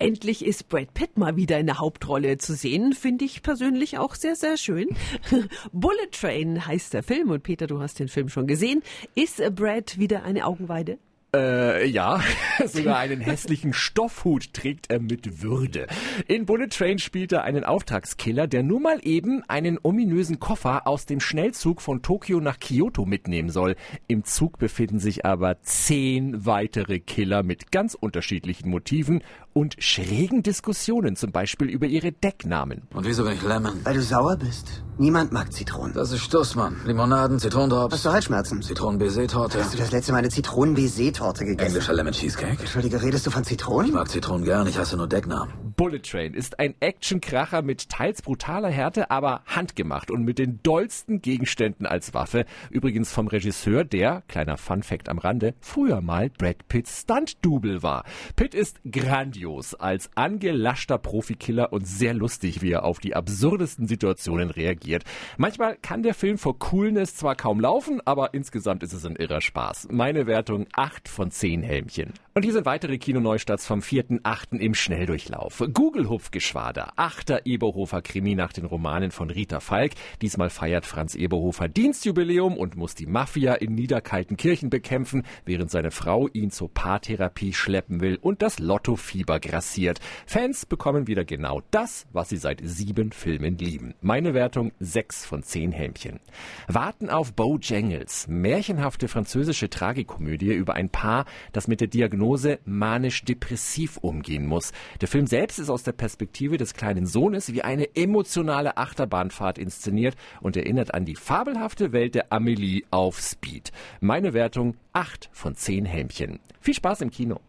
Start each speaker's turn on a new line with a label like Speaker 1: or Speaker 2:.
Speaker 1: Endlich ist Brad Pitt mal wieder in der Hauptrolle zu sehen. Finde ich persönlich auch sehr, sehr schön. Bullet Train heißt der Film und Peter, du hast den Film schon gesehen. Ist Brad wieder eine Augenweide?
Speaker 2: Äh, ja, sogar einen hässlichen Stoffhut trägt er mit Würde. In Bullet Train spielt er einen Auftragskiller, der nur mal eben einen ominösen Koffer aus dem Schnellzug von Tokio nach Kyoto mitnehmen soll. Im Zug befinden sich aber zehn weitere Killer mit ganz unterschiedlichen Motiven und schrägen Diskussionen, zum Beispiel über ihre Decknamen.
Speaker 3: Und wieso bin ich Lemon?
Speaker 4: Weil du sauer bist. Niemand mag Zitronen.
Speaker 3: Das ist Stuss, Mann. Limonaden, Zitronendrops.
Speaker 4: Hast du Halsschmerzen?
Speaker 3: Zitronen-Baiser-Torte.
Speaker 4: Hast du das letzte Mal eine Zitronen-Baiser-Torte gegessen?
Speaker 3: Englischer Lemon Cheesecake.
Speaker 4: Entschuldige, redest du von Zitronen?
Speaker 3: Ich mag Zitronen gern, ich hasse nur Decknamen.
Speaker 2: Bullet Train ist ein Actionkracher mit teils brutaler Härte, aber handgemacht und mit den dollsten Gegenständen als Waffe. Übrigens vom Regisseur, der, kleiner Fun-Fact am Rande, früher mal Brad Pitts Stunt-Double war. Pitt ist grandios als angelaschter Profikiller und sehr lustig, wie er auf die absurdesten Situationen reagiert. Manchmal kann der Film vor Coolness zwar kaum laufen, aber insgesamt ist es ein irrer Spaß. Meine Wertung 8 von 10 Helmchen. Und hier sind weitere Kinoneustarts vom 4.8. im Schnelldurchlauf. Google-Hupfgeschwader, achter Eberhofer Krimi nach den Romanen von Rita Falk. Diesmal feiert Franz Eberhofer Dienstjubiläum und muss die Mafia in Niederkaltenkirchen bekämpfen, während seine Frau ihn zur Paartherapie schleppen will und das Lottofieber grassiert. Fans bekommen wieder genau das, was sie seit sieben Filmen lieben. Meine Wertung 6 von 10 Helmchen. Warten auf Bojangles, märchenhafte französische Tragikomödie über ein Paar, das mit der Diagnose manisch-depressiv umgehen muss. Der Film selbst ist aus der Perspektive des kleinen Sohnes wie eine emotionale Achterbahnfahrt inszeniert und erinnert an die fabelhafte Welt der Amelie auf Speed. Meine Wertung 8 von 10 Helmchen. Viel Spaß im Kino.